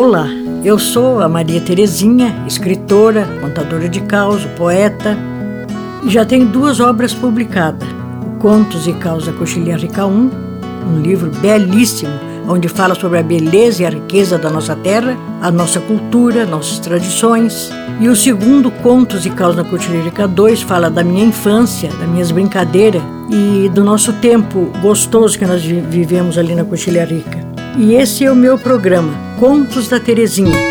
Olá, eu sou a Maria Terezinha, escritora, contadora de causa, poeta, já tenho duas obras publicadas: Contos e Causa Coxilha Rica 1, um livro belíssimo, onde fala sobre a beleza e a riqueza da nossa terra, a nossa cultura, nossas tradições. E o segundo, Contos e Causa Coxilha Rica 2, fala da minha infância, das minhas brincadeiras e do nosso tempo gostoso que nós vivemos ali na Coxilha Rica. E esse é o meu programa, Contos da Terezinha.